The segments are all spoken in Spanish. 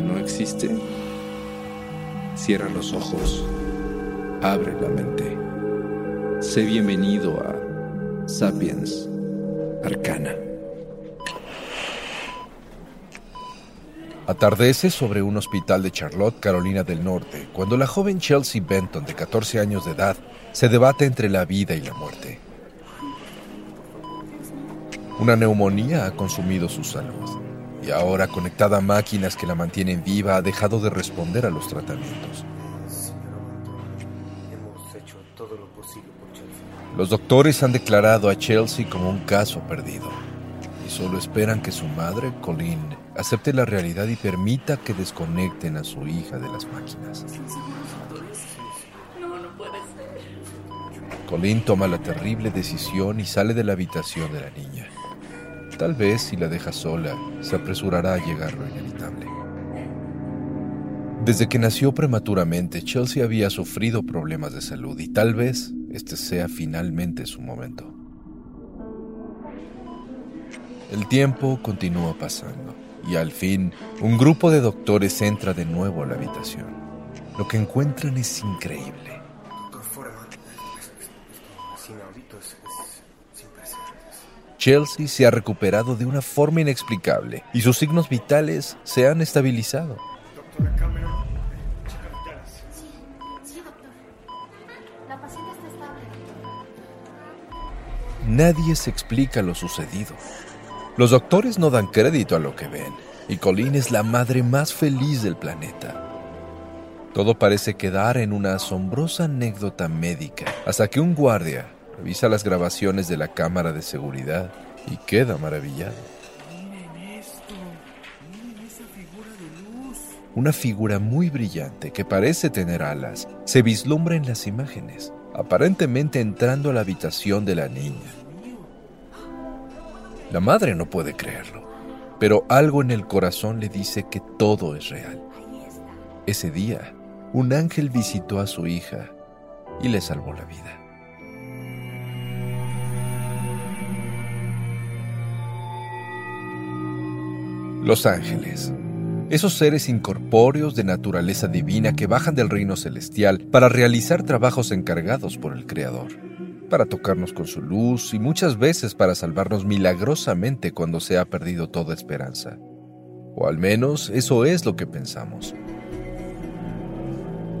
no existe. Cierra los ojos, abre la mente. Sé bienvenido a Sapiens Arcana. Atardece sobre un hospital de Charlotte, Carolina del Norte, cuando la joven Chelsea Benton, de 14 años de edad, se debate entre la vida y la muerte. Una neumonía ha consumido su salud y ahora conectada a máquinas que la mantienen viva ha dejado de responder a los tratamientos. Los doctores han declarado a Chelsea como un caso perdido y solo esperan que su madre, Colleen, acepte la realidad y permita que desconecten a su hija de las máquinas. Colleen toma la terrible decisión y sale de la habitación de la niña. Tal vez si la deja sola, se apresurará a llegar lo inevitable. Desde que nació prematuramente, Chelsea había sufrido problemas de salud y tal vez este sea finalmente su momento. El tiempo continúa pasando y al fin un grupo de doctores entra de nuevo a la habitación. Lo que encuentran es increíble. Chelsea se ha recuperado de una forma inexplicable y sus signos vitales se han estabilizado. Nadie se explica lo sucedido. Los doctores no dan crédito a lo que ven y Colleen es la madre más feliz del planeta. Todo parece quedar en una asombrosa anécdota médica hasta que un guardia revisa las grabaciones de la cámara de seguridad y queda maravillado. Una figura muy brillante que parece tener alas se vislumbra en las imágenes, aparentemente entrando a la habitación de la niña. La madre no puede creerlo, pero algo en el corazón le dice que todo es real. Ese día, un ángel visitó a su hija y le salvó la vida. Los ángeles. Esos seres incorpóreos de naturaleza divina que bajan del reino celestial para realizar trabajos encargados por el Creador, para tocarnos con su luz y muchas veces para salvarnos milagrosamente cuando se ha perdido toda esperanza. O al menos eso es lo que pensamos.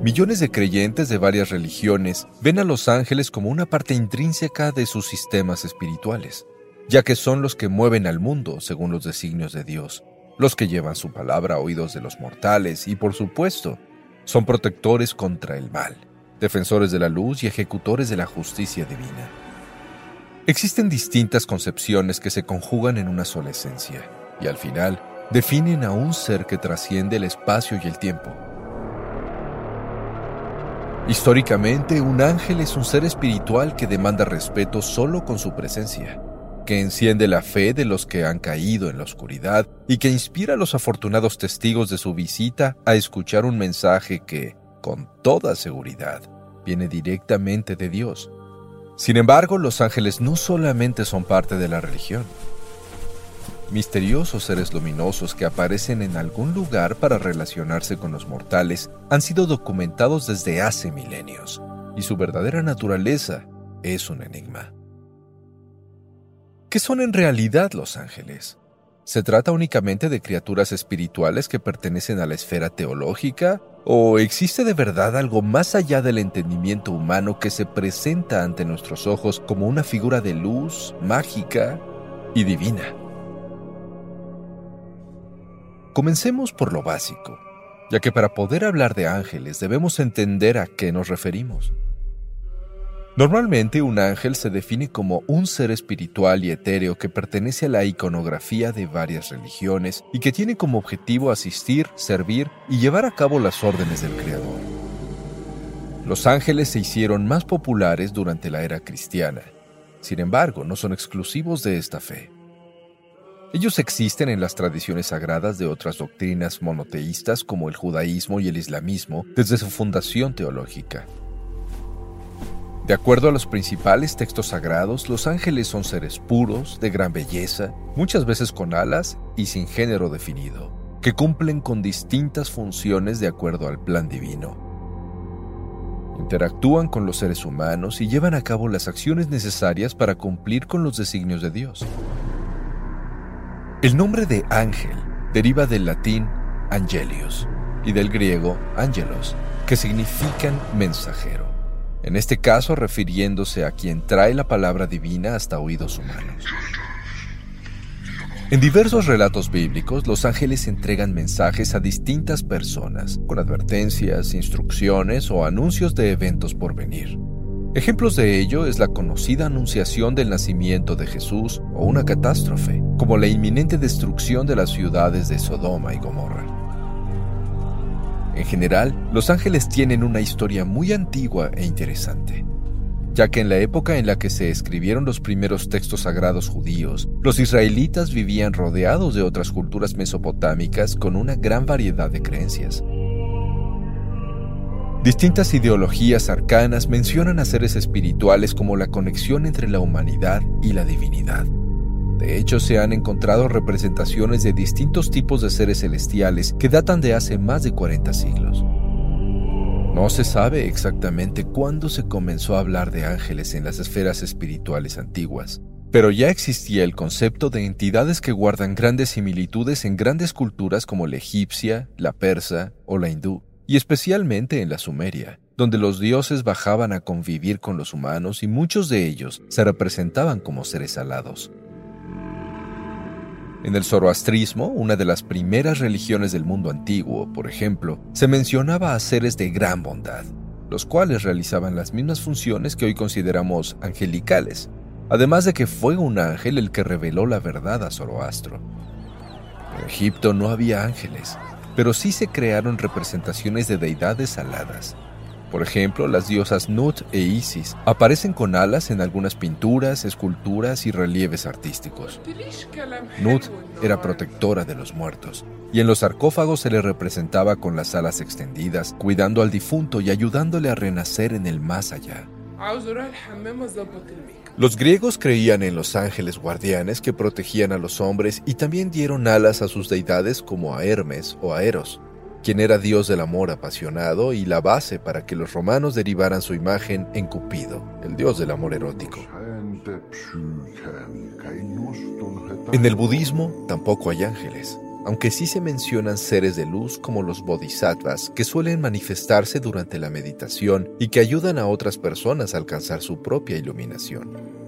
Millones de creyentes de varias religiones ven a los ángeles como una parte intrínseca de sus sistemas espirituales, ya que son los que mueven al mundo según los designios de Dios los que llevan su palabra a oídos de los mortales y, por supuesto, son protectores contra el mal, defensores de la luz y ejecutores de la justicia divina. Existen distintas concepciones que se conjugan en una sola esencia y al final definen a un ser que trasciende el espacio y el tiempo. Históricamente, un ángel es un ser espiritual que demanda respeto solo con su presencia. Que enciende la fe de los que han caído en la oscuridad y que inspira a los afortunados testigos de su visita a escuchar un mensaje que, con toda seguridad, viene directamente de Dios. Sin embargo, los ángeles no solamente son parte de la religión. Misteriosos seres luminosos que aparecen en algún lugar para relacionarse con los mortales han sido documentados desde hace milenios, y su verdadera naturaleza es un enigma. ¿Qué son en realidad los ángeles? ¿Se trata únicamente de criaturas espirituales que pertenecen a la esfera teológica? ¿O existe de verdad algo más allá del entendimiento humano que se presenta ante nuestros ojos como una figura de luz, mágica y divina? Comencemos por lo básico, ya que para poder hablar de ángeles debemos entender a qué nos referimos. Normalmente un ángel se define como un ser espiritual y etéreo que pertenece a la iconografía de varias religiones y que tiene como objetivo asistir, servir y llevar a cabo las órdenes del Creador. Los ángeles se hicieron más populares durante la era cristiana. Sin embargo, no son exclusivos de esta fe. Ellos existen en las tradiciones sagradas de otras doctrinas monoteístas como el judaísmo y el islamismo desde su fundación teológica. De acuerdo a los principales textos sagrados, los ángeles son seres puros, de gran belleza, muchas veces con alas y sin género definido, que cumplen con distintas funciones de acuerdo al plan divino. Interactúan con los seres humanos y llevan a cabo las acciones necesarias para cumplir con los designios de Dios. El nombre de ángel deriva del latín angelios y del griego angelos, que significan mensajero en este caso refiriéndose a quien trae la palabra divina hasta oídos humanos. En diversos relatos bíblicos, los ángeles entregan mensajes a distintas personas, con advertencias, instrucciones o anuncios de eventos por venir. Ejemplos de ello es la conocida anunciación del nacimiento de Jesús o una catástrofe, como la inminente destrucción de las ciudades de Sodoma y Gomorra. En general, los ángeles tienen una historia muy antigua e interesante, ya que en la época en la que se escribieron los primeros textos sagrados judíos, los israelitas vivían rodeados de otras culturas mesopotámicas con una gran variedad de creencias. Distintas ideologías arcanas mencionan a seres espirituales como la conexión entre la humanidad y la divinidad. De hecho, se han encontrado representaciones de distintos tipos de seres celestiales que datan de hace más de 40 siglos. No se sabe exactamente cuándo se comenzó a hablar de ángeles en las esferas espirituales antiguas, pero ya existía el concepto de entidades que guardan grandes similitudes en grandes culturas como la egipcia, la persa o la hindú, y especialmente en la sumeria, donde los dioses bajaban a convivir con los humanos y muchos de ellos se representaban como seres alados. En el zoroastrismo, una de las primeras religiones del mundo antiguo, por ejemplo, se mencionaba a seres de gran bondad, los cuales realizaban las mismas funciones que hoy consideramos angelicales, además de que fue un ángel el que reveló la verdad a Zoroastro. En Egipto no había ángeles, pero sí se crearon representaciones de deidades aladas, por ejemplo, las diosas Nut e Isis aparecen con alas en algunas pinturas, esculturas y relieves artísticos. Nut era protectora de los muertos, y en los sarcófagos se le representaba con las alas extendidas, cuidando al difunto y ayudándole a renacer en el más allá. Los griegos creían en los ángeles guardianes que protegían a los hombres y también dieron alas a sus deidades como a Hermes o a Eros quien era dios del amor apasionado y la base para que los romanos derivaran su imagen en Cupido, el dios del amor erótico. En el budismo tampoco hay ángeles, aunque sí se mencionan seres de luz como los bodhisattvas que suelen manifestarse durante la meditación y que ayudan a otras personas a alcanzar su propia iluminación.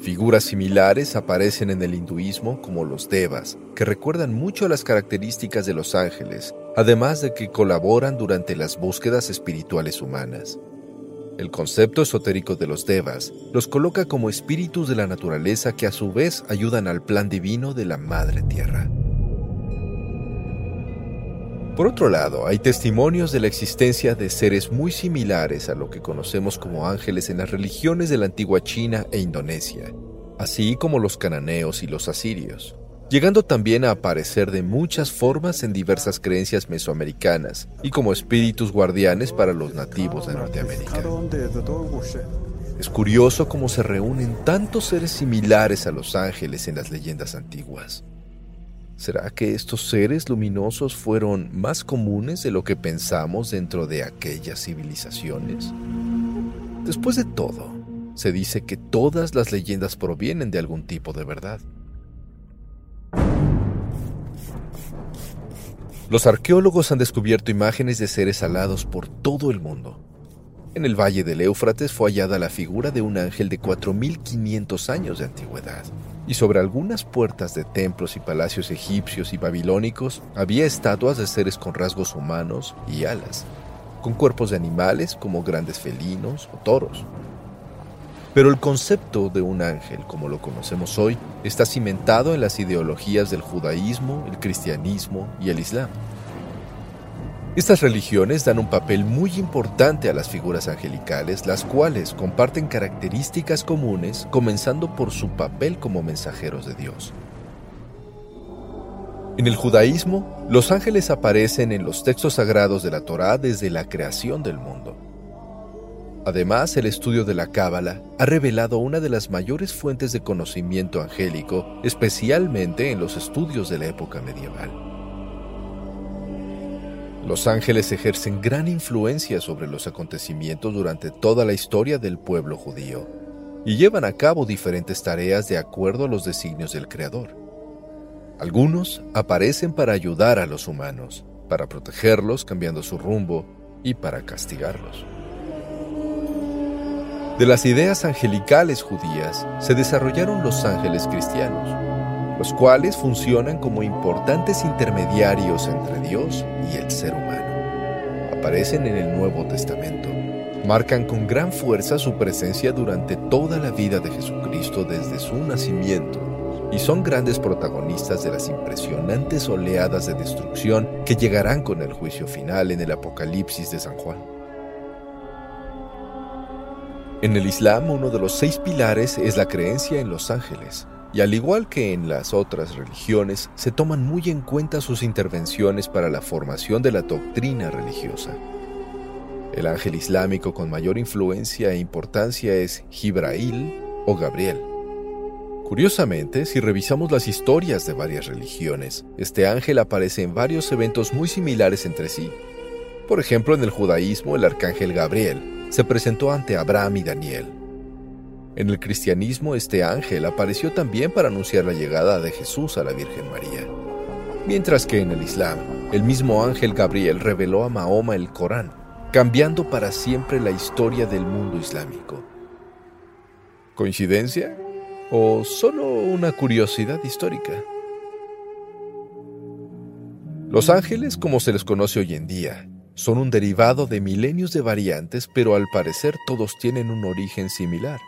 Figuras similares aparecen en el hinduismo como los devas, que recuerdan mucho las características de los ángeles, además de que colaboran durante las búsquedas espirituales humanas. El concepto esotérico de los devas los coloca como espíritus de la naturaleza que a su vez ayudan al plan divino de la Madre Tierra. Por otro lado, hay testimonios de la existencia de seres muy similares a lo que conocemos como ángeles en las religiones de la antigua China e Indonesia, así como los cananeos y los asirios, llegando también a aparecer de muchas formas en diversas creencias mesoamericanas y como espíritus guardianes para los nativos de Norteamérica. Es curioso cómo se reúnen tantos seres similares a los ángeles en las leyendas antiguas. ¿Será que estos seres luminosos fueron más comunes de lo que pensamos dentro de aquellas civilizaciones? Después de todo, se dice que todas las leyendas provienen de algún tipo de verdad. Los arqueólogos han descubierto imágenes de seres alados por todo el mundo. En el valle del Éufrates fue hallada la figura de un ángel de 4.500 años de antigüedad, y sobre algunas puertas de templos y palacios egipcios y babilónicos había estatuas de seres con rasgos humanos y alas, con cuerpos de animales como grandes felinos o toros. Pero el concepto de un ángel, como lo conocemos hoy, está cimentado en las ideologías del judaísmo, el cristianismo y el islam. Estas religiones dan un papel muy importante a las figuras angelicales, las cuales comparten características comunes, comenzando por su papel como mensajeros de Dios. En el judaísmo, los ángeles aparecen en los textos sagrados de la Torá desde la creación del mundo. Además, el estudio de la Cábala ha revelado una de las mayores fuentes de conocimiento angélico, especialmente en los estudios de la época medieval. Los ángeles ejercen gran influencia sobre los acontecimientos durante toda la historia del pueblo judío y llevan a cabo diferentes tareas de acuerdo a los designios del Creador. Algunos aparecen para ayudar a los humanos, para protegerlos cambiando su rumbo y para castigarlos. De las ideas angelicales judías se desarrollaron los ángeles cristianos, los cuales funcionan como importantes intermediarios entre Dios y el ser humano. Aparecen en el Nuevo Testamento. Marcan con gran fuerza su presencia durante toda la vida de Jesucristo desde su nacimiento y son grandes protagonistas de las impresionantes oleadas de destrucción que llegarán con el juicio final en el Apocalipsis de San Juan. En el Islam uno de los seis pilares es la creencia en los ángeles, y al igual que en las otras religiones, se toman muy en cuenta sus intervenciones para la formación de la doctrina religiosa. El ángel islámico con mayor influencia e importancia es Jibrail o Gabriel. Curiosamente, si revisamos las historias de varias religiones, este ángel aparece en varios eventos muy similares entre sí. Por ejemplo, en el judaísmo, el arcángel Gabriel se presentó ante Abraham y Daniel, en el cristianismo este ángel apareció también para anunciar la llegada de Jesús a la Virgen María. Mientras que en el Islam, el mismo ángel Gabriel reveló a Mahoma el Corán, cambiando para siempre la historia del mundo islámico. ¿Coincidencia? ¿O solo una curiosidad histórica? Los ángeles, como se les conoce hoy en día, son un derivado de milenios de variantes, pero al parecer todos tienen un origen similar.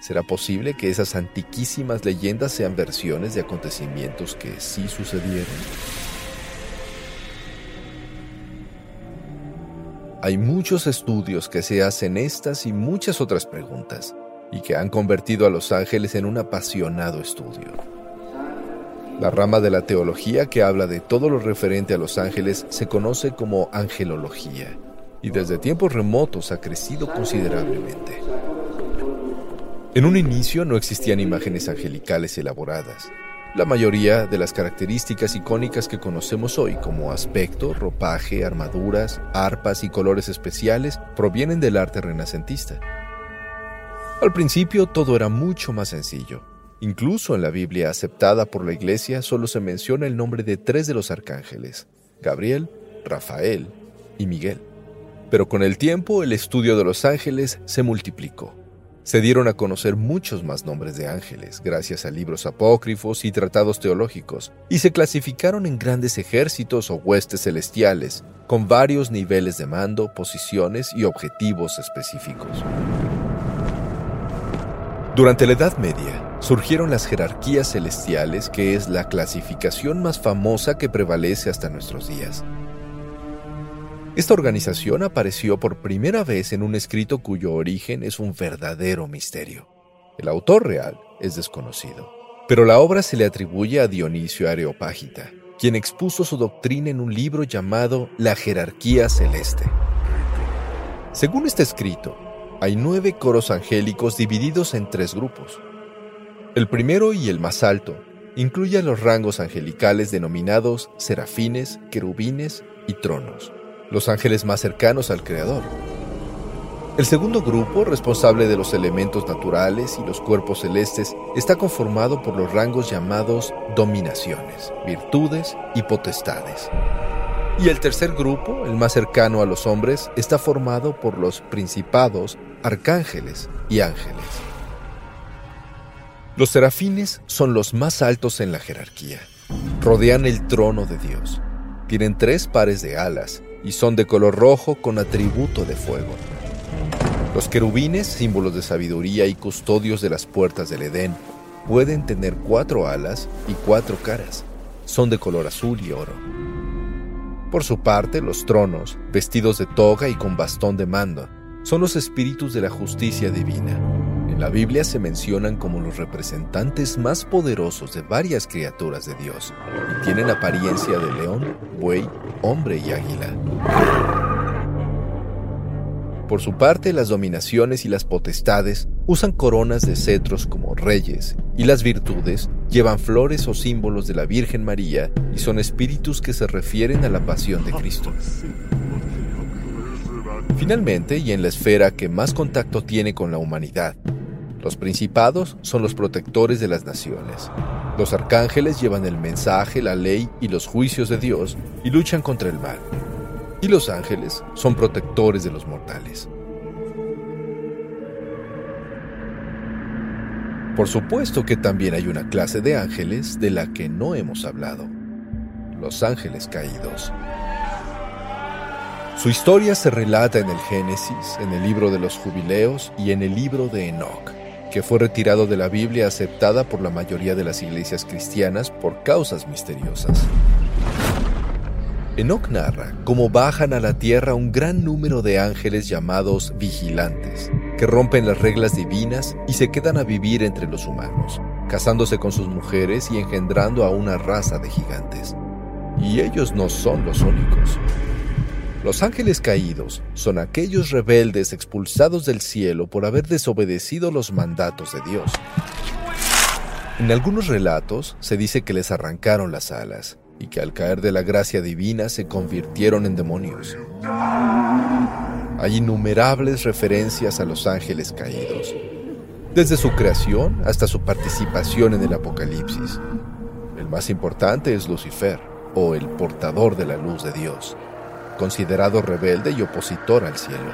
¿Será posible que esas antiquísimas leyendas sean versiones de acontecimientos que sí sucedieron? Hay muchos estudios que se hacen estas y muchas otras preguntas, y que han convertido a los ángeles en un apasionado estudio. La rama de la teología que habla de todo lo referente a los ángeles se conoce como angelología, y desde tiempos remotos ha crecido considerablemente. En un inicio no existían imágenes angelicales elaboradas. La mayoría de las características icónicas que conocemos hoy, como aspecto, ropaje, armaduras, arpas y colores especiales, provienen del arte renacentista. Al principio todo era mucho más sencillo. Incluso en la Biblia aceptada por la Iglesia solo se menciona el nombre de tres de los arcángeles, Gabriel, Rafael y Miguel. Pero con el tiempo el estudio de los ángeles se multiplicó. Se dieron a conocer muchos más nombres de ángeles, gracias a libros apócrifos y tratados teológicos, y se clasificaron en grandes ejércitos o huestes celestiales, con varios niveles de mando, posiciones y objetivos específicos. Durante la Edad Media, surgieron las jerarquías celestiales, que es la clasificación más famosa que prevalece hasta nuestros días. Esta organización apareció por primera vez en un escrito cuyo origen es un verdadero misterio. El autor real es desconocido, pero la obra se le atribuye a Dionisio Areopágita, quien expuso su doctrina en un libro llamado La jerarquía celeste. Según este escrito, hay nueve coros angélicos divididos en tres grupos. El primero y el más alto incluye los rangos angelicales denominados serafines, querubines y tronos, los ángeles más cercanos al Creador. El segundo grupo, responsable de los elementos naturales y los cuerpos celestes, está conformado por los rangos llamados dominaciones, virtudes y potestades. Y el tercer grupo, el más cercano a los hombres, está formado por los principados, arcángeles y ángeles. Los serafines son los más altos en la jerarquía. Rodean el trono de Dios. Tienen tres pares de alas y son de color rojo con atributo de fuego. Los querubines, símbolos de sabiduría y custodios de las puertas del Edén, pueden tener cuatro alas y cuatro caras. Son de color azul y oro. Por su parte, los tronos, vestidos de toga y con bastón de mando, son los espíritus de la justicia divina la Biblia se mencionan como los representantes más poderosos de varias criaturas de Dios y tienen apariencia de león, buey, hombre y águila. Por su parte, las dominaciones y las potestades usan coronas de cetros como reyes, y las virtudes llevan flores o símbolos de la Virgen María y son espíritus que se refieren a la pasión de Cristo. Finalmente, y en la esfera que más contacto tiene con la humanidad, los principados son los protectores de las naciones. Los arcángeles llevan el mensaje, la ley y los juicios de Dios y luchan contra el mal. Y los ángeles son protectores de los mortales. Por supuesto que también hay una clase de ángeles de la que no hemos hablado. Los ángeles caídos. Su historia se relata en el Génesis, en el libro de los jubileos y en el libro de Enoch que fue retirado de la Biblia aceptada por la mayoría de las iglesias cristianas por causas misteriosas. Enoch narra cómo bajan a la tierra un gran número de ángeles llamados vigilantes, que rompen las reglas divinas y se quedan a vivir entre los humanos, casándose con sus mujeres y engendrando a una raza de gigantes. Y ellos no son los únicos. Los ángeles caídos son aquellos rebeldes expulsados del cielo por haber desobedecido los mandatos de Dios. En algunos relatos se dice que les arrancaron las alas y que al caer de la gracia divina se convirtieron en demonios. Hay innumerables referencias a los ángeles caídos, desde su creación hasta su participación en el Apocalipsis. El más importante es Lucifer, o el portador de la luz de Dios considerado rebelde y opositor al cielo.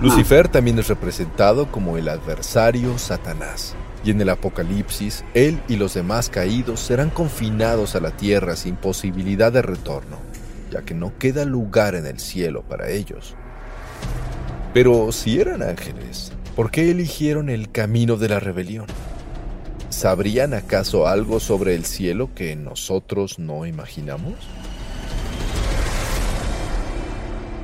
Lucifer también es representado como el adversario Satanás, y en el Apocalipsis, él y los demás caídos serán confinados a la tierra sin posibilidad de retorno, ya que no queda lugar en el cielo para ellos. Pero si eran ángeles, ¿por qué eligieron el camino de la rebelión? ¿Sabrían acaso algo sobre el cielo que nosotros no imaginamos?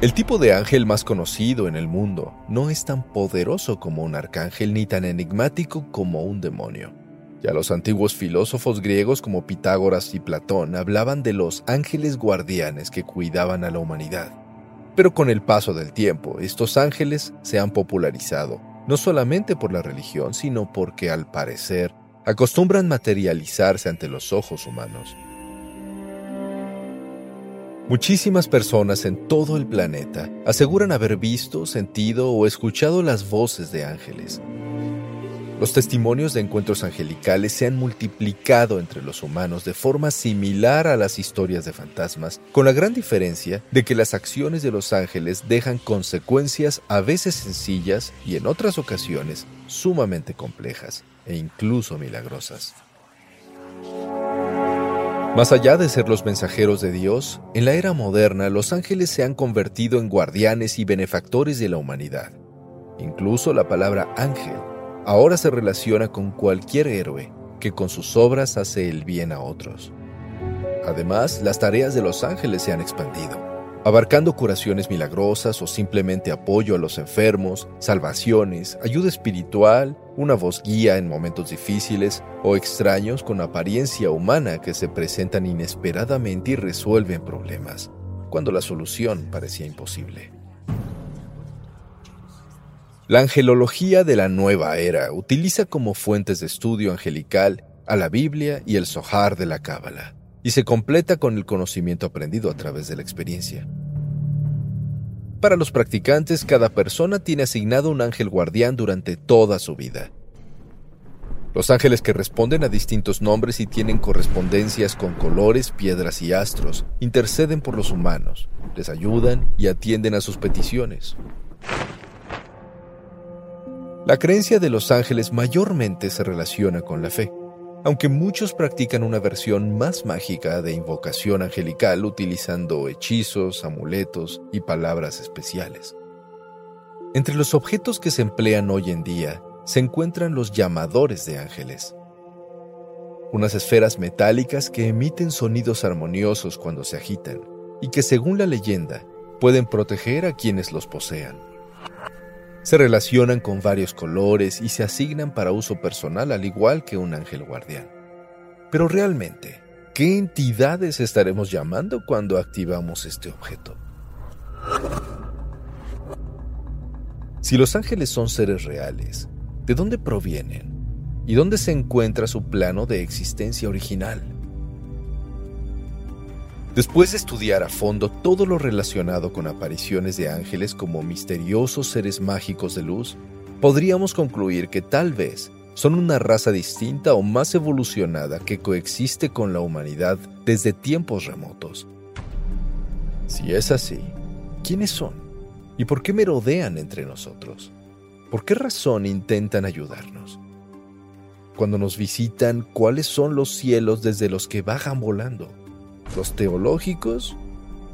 El tipo de ángel más conocido en el mundo no es tan poderoso como un arcángel ni tan enigmático como un demonio. Ya los antiguos filósofos griegos como Pitágoras y Platón hablaban de los ángeles guardianes que cuidaban a la humanidad. Pero con el paso del tiempo, estos ángeles se han popularizado, no solamente por la religión, sino porque al parecer acostumbran materializarse ante los ojos humanos. Muchísimas personas en todo el planeta aseguran haber visto, sentido o escuchado las voces de ángeles. Los testimonios de encuentros angelicales se han multiplicado entre los humanos de forma similar a las historias de fantasmas, con la gran diferencia de que las acciones de los ángeles dejan consecuencias a veces sencillas y en otras ocasiones sumamente complejas e incluso milagrosas. Más allá de ser los mensajeros de Dios, en la era moderna los ángeles se han convertido en guardianes y benefactores de la humanidad. Incluso la palabra ángel ahora se relaciona con cualquier héroe que con sus obras hace el bien a otros. Además, las tareas de los ángeles se han expandido. abarcando curaciones milagrosas o simplemente apoyo a los enfermos, salvaciones, ayuda espiritual, una voz guía en momentos difíciles o extraños con apariencia humana que se presentan inesperadamente y resuelven problemas, cuando la solución parecía imposible. La angelología de la nueva era utiliza como fuentes de estudio angelical a la Biblia y el Zohar de la Cábala y se completa con el conocimiento aprendido a través de la experiencia. Para los practicantes, cada persona tiene asignado un ángel guardián durante toda su vida. Los ángeles que responden a distintos nombres y tienen correspondencias con colores, piedras y astros, interceden por los humanos, les ayudan y atienden a sus peticiones. La creencia de los ángeles mayormente se relaciona con la fe aunque muchos practican una versión más mágica de invocación angelical utilizando hechizos, amuletos y palabras especiales. Entre los objetos que se emplean hoy en día se encuentran los llamadores de ángeles, unas esferas metálicas que emiten sonidos armoniosos cuando se agitan y que según la leyenda pueden proteger a quienes los posean. Se relacionan con varios colores y se asignan para uso personal al igual que un ángel guardián. Pero realmente, ¿qué entidades estaremos llamando cuando activamos este objeto? Si los ángeles son seres reales, ¿de dónde provienen? ¿Y dónde se encuentra su plano de existencia original? Después de estudiar a fondo todo lo relacionado con apariciones de ángeles como misteriosos seres mágicos de luz, podríamos concluir que tal vez son una raza distinta o más evolucionada que coexiste con la humanidad desde tiempos remotos. Si es así, ¿quiénes son? ¿Y por qué merodean entre nosotros? ¿Por qué razón intentan ayudarnos? Cuando nos visitan, ¿cuáles son los cielos desde los que bajan volando? ¿Los teológicos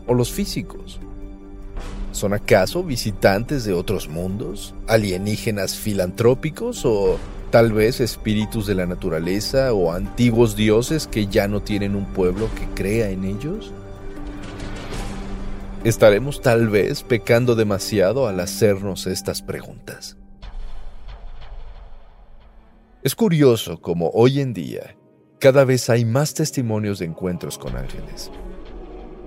o los físicos? ¿Son acaso visitantes de otros mundos? ¿Alienígenas filantrópicos o tal vez espíritus de la naturaleza o antiguos dioses que ya no tienen un pueblo que crea en ellos? ¿Estaremos tal vez pecando demasiado al hacernos estas preguntas? Es curioso como hoy en día cada vez hay más testimonios de encuentros con ángeles.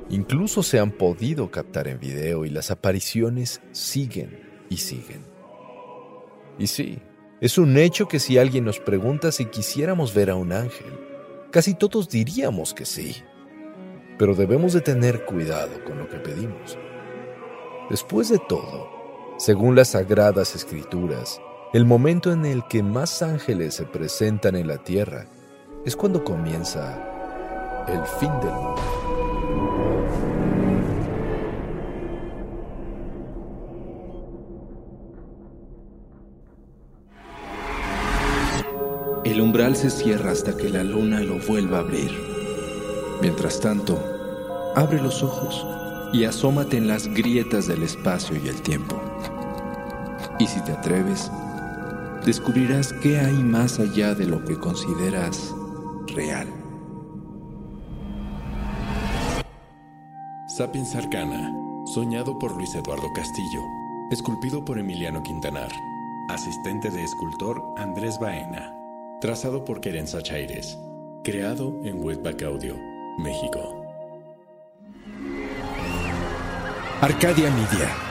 Incluso se han podido captar en video y las apariciones siguen y siguen. Y sí, es un hecho que si alguien nos pregunta si quisiéramos ver a un ángel, casi todos diríamos que sí. Pero debemos de tener cuidado con lo que pedimos. Después de todo, según las sagradas escrituras, el momento en el que más ángeles se presentan en la tierra es cuando comienza el fin del mundo. El umbral se cierra hasta que la luna lo vuelva a abrir. Mientras tanto, abre los ojos y asómate en las grietas del espacio y el tiempo. Y si te atreves, descubrirás qué hay más allá de lo que consideras real. Sapiens Arcana, soñado por Luis Eduardo Castillo, esculpido por Emiliano Quintanar, asistente de escultor Andrés Baena, trazado por Querenza Chaires, creado en Webback Audio, México. Arcadia Media.